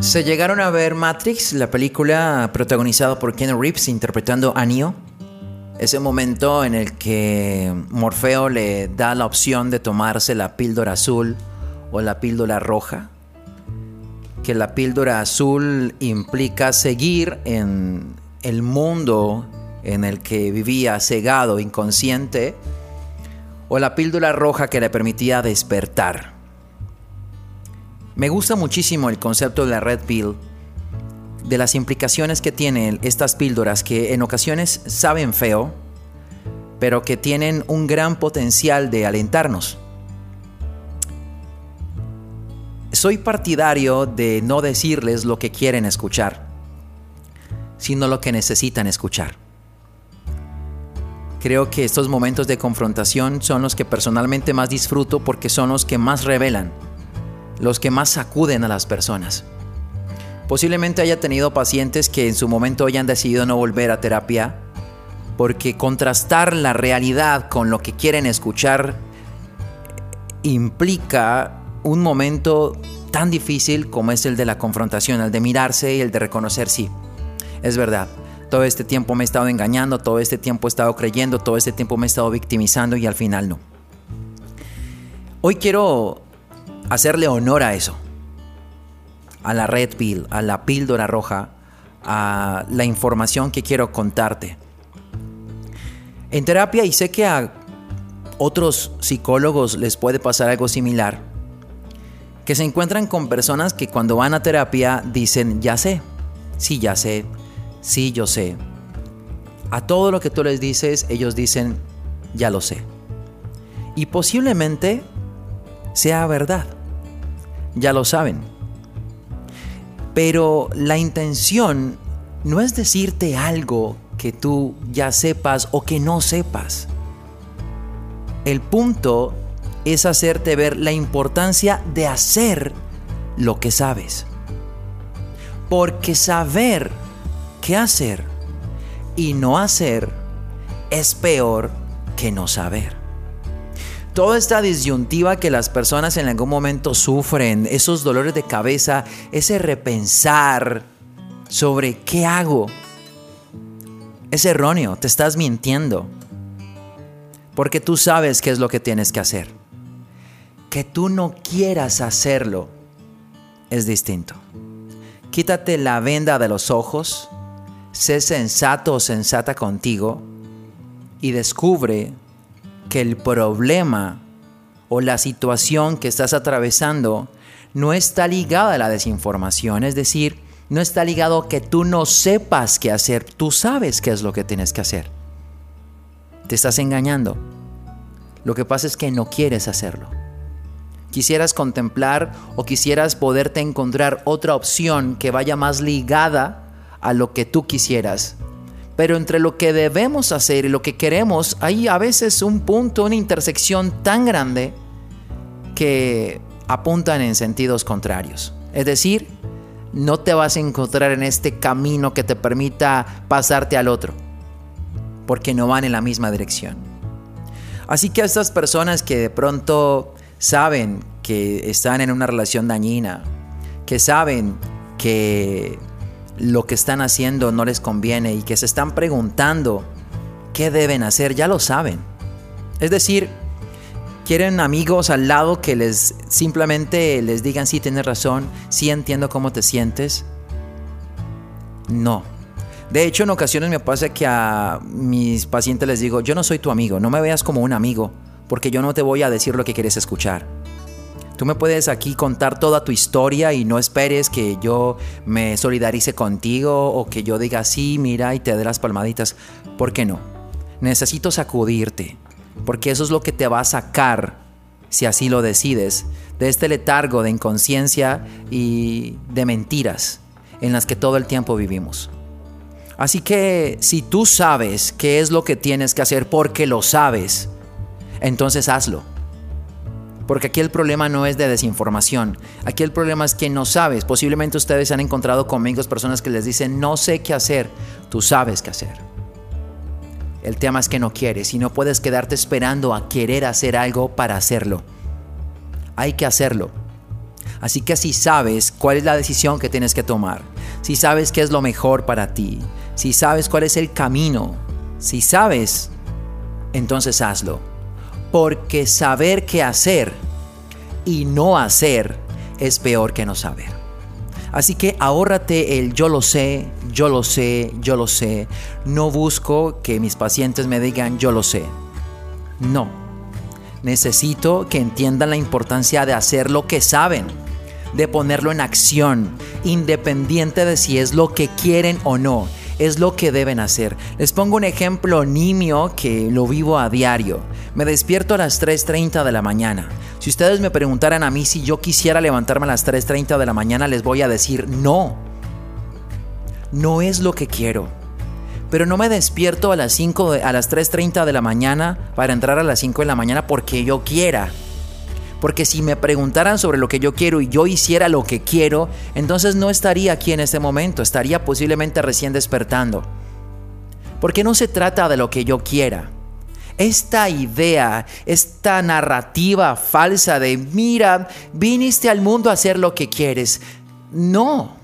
¿Se llegaron a ver Matrix, la película protagonizada por Ken Reeves interpretando a Neo? Ese momento en el que Morfeo le da la opción de tomarse la píldora azul o la píldora roja. Que la píldora azul implica seguir en el mundo en el que vivía cegado, inconsciente, o la píldora roja que le permitía despertar. Me gusta muchísimo el concepto de la red pill, de las implicaciones que tienen estas píldoras que en ocasiones saben feo, pero que tienen un gran potencial de alentarnos. Soy partidario de no decirles lo que quieren escuchar, sino lo que necesitan escuchar. Creo que estos momentos de confrontación son los que personalmente más disfruto porque son los que más revelan los que más sacuden a las personas. Posiblemente haya tenido pacientes que en su momento hayan decidido no volver a terapia porque contrastar la realidad con lo que quieren escuchar implica un momento tan difícil como es el de la confrontación, el de mirarse y el de reconocer sí. Es verdad, todo este tiempo me he estado engañando, todo este tiempo he estado creyendo, todo este tiempo me he estado victimizando y al final no. Hoy quiero hacerle honor a eso, a la red pill, a la píldora roja, a la información que quiero contarte. En terapia, y sé que a otros psicólogos les puede pasar algo similar, que se encuentran con personas que cuando van a terapia dicen, ya sé, sí, ya sé, sí, yo sé. A todo lo que tú les dices, ellos dicen, ya lo sé. Y posiblemente sea verdad ya lo saben. Pero la intención no es decirte algo que tú ya sepas o que no sepas. El punto es hacerte ver la importancia de hacer lo que sabes. Porque saber qué hacer y no hacer es peor que no saber toda esta disyuntiva que las personas en algún momento sufren, esos dolores de cabeza, ese repensar sobre qué hago, es erróneo, te estás mintiendo. Porque tú sabes qué es lo que tienes que hacer. Que tú no quieras hacerlo es distinto. Quítate la venda de los ojos, sé sensato o sensata contigo y descubre que el problema o la situación que estás atravesando no está ligada a la desinformación, es decir, no está ligado a que tú no sepas qué hacer, tú sabes qué es lo que tienes que hacer. Te estás engañando. Lo que pasa es que no quieres hacerlo. Quisieras contemplar o quisieras poderte encontrar otra opción que vaya más ligada a lo que tú quisieras, pero entre lo que debemos hacer y lo que queremos hay a veces un punto, una intersección tan grande que apuntan en sentidos contrarios. Es decir, no te vas a encontrar en este camino que te permita pasarte al otro, porque no van en la misma dirección. Así que a estas personas que de pronto saben que están en una relación dañina, que saben que lo que están haciendo no les conviene y que se están preguntando qué deben hacer, ya lo saben. Es decir, quieren amigos al lado que les simplemente les digan sí tienes razón, sí entiendo cómo te sientes. No. De hecho, en ocasiones me pasa que a mis pacientes les digo, yo no soy tu amigo, no me veas como un amigo, porque yo no te voy a decir lo que quieres escuchar. Tú me puedes aquí contar toda tu historia y no esperes que yo me solidarice contigo o que yo diga sí, mira y te dé las palmaditas. ¿Por qué no? Necesito sacudirte, porque eso es lo que te va a sacar, si así lo decides, de este letargo de inconsciencia y de mentiras en las que todo el tiempo vivimos. Así que si tú sabes qué es lo que tienes que hacer porque lo sabes, entonces hazlo. Porque aquí el problema no es de desinformación. Aquí el problema es que no sabes. Posiblemente ustedes han encontrado conmigo personas que les dicen, no sé qué hacer. Tú sabes qué hacer. El tema es que no quieres y no puedes quedarte esperando a querer hacer algo para hacerlo. Hay que hacerlo. Así que si sabes cuál es la decisión que tienes que tomar, si sabes qué es lo mejor para ti, si sabes cuál es el camino, si sabes, entonces hazlo. Porque saber qué hacer y no hacer es peor que no saber. Así que ahórrate el yo lo sé, yo lo sé, yo lo sé. No busco que mis pacientes me digan yo lo sé. No. Necesito que entiendan la importancia de hacer lo que saben de ponerlo en acción, independiente de si es lo que quieren o no, es lo que deben hacer. Les pongo un ejemplo nimio que lo vivo a diario. Me despierto a las 3.30 de la mañana. Si ustedes me preguntaran a mí si yo quisiera levantarme a las 3.30 de la mañana, les voy a decir no. No es lo que quiero. Pero no me despierto a las 5 a las 3.30 de la mañana para entrar a las 5 de la mañana porque yo quiera. Porque si me preguntaran sobre lo que yo quiero y yo hiciera lo que quiero, entonces no estaría aquí en este momento, estaría posiblemente recién despertando. Porque no se trata de lo que yo quiera. Esta idea, esta narrativa falsa de, mira, viniste al mundo a hacer lo que quieres. No.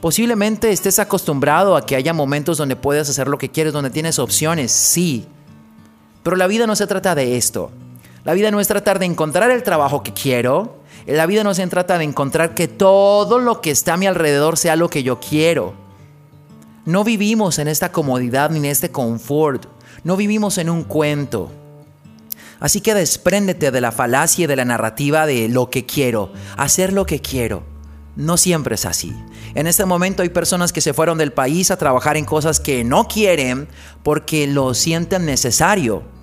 Posiblemente estés acostumbrado a que haya momentos donde puedas hacer lo que quieres, donde tienes opciones, sí. Pero la vida no se trata de esto. La vida no es tratar de encontrar el trabajo que quiero. La vida no se trata de encontrar que todo lo que está a mi alrededor sea lo que yo quiero. No vivimos en esta comodidad ni en este confort. No vivimos en un cuento. Así que despréndete de la falacia y de la narrativa de lo que quiero, hacer lo que quiero. No siempre es así. En este momento hay personas que se fueron del país a trabajar en cosas que no quieren porque lo sienten necesario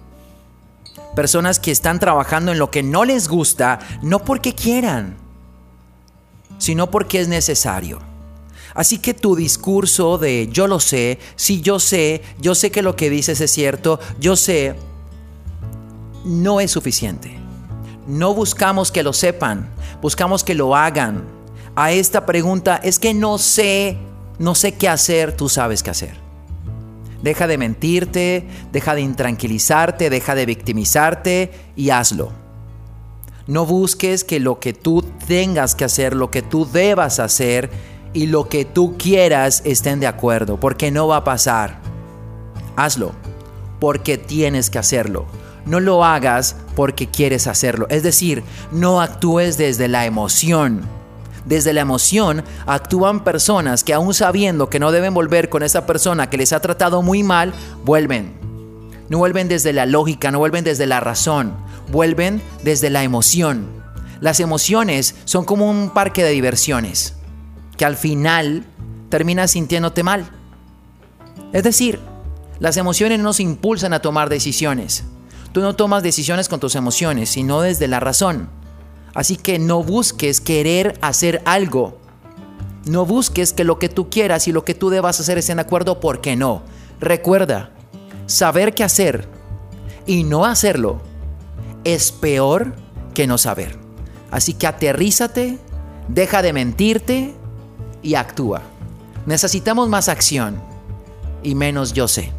personas que están trabajando en lo que no les gusta, no porque quieran, sino porque es necesario. Así que tu discurso de yo lo sé, si yo sé, yo sé que lo que dices es cierto, yo sé, no es suficiente. No buscamos que lo sepan, buscamos que lo hagan. A esta pregunta es que no sé, no sé qué hacer, tú sabes qué hacer. Deja de mentirte, deja de intranquilizarte, deja de victimizarte y hazlo. No busques que lo que tú tengas que hacer, lo que tú debas hacer y lo que tú quieras estén de acuerdo, porque no va a pasar. Hazlo, porque tienes que hacerlo. No lo hagas porque quieres hacerlo. Es decir, no actúes desde la emoción desde la emoción actúan personas que aún sabiendo que no deben volver con esa persona que les ha tratado muy mal, vuelven. No vuelven desde la lógica, no vuelven desde la razón, vuelven desde la emoción. Las emociones son como un parque de diversiones, que al final terminas sintiéndote mal. Es decir, las emociones nos impulsan a tomar decisiones. Tú no tomas decisiones con tus emociones, sino desde la razón. Así que no busques querer hacer algo. No busques que lo que tú quieras y lo que tú debas hacer estén de acuerdo porque no. Recuerda, saber qué hacer y no hacerlo es peor que no saber. Así que aterrízate, deja de mentirte y actúa. Necesitamos más acción y menos yo sé.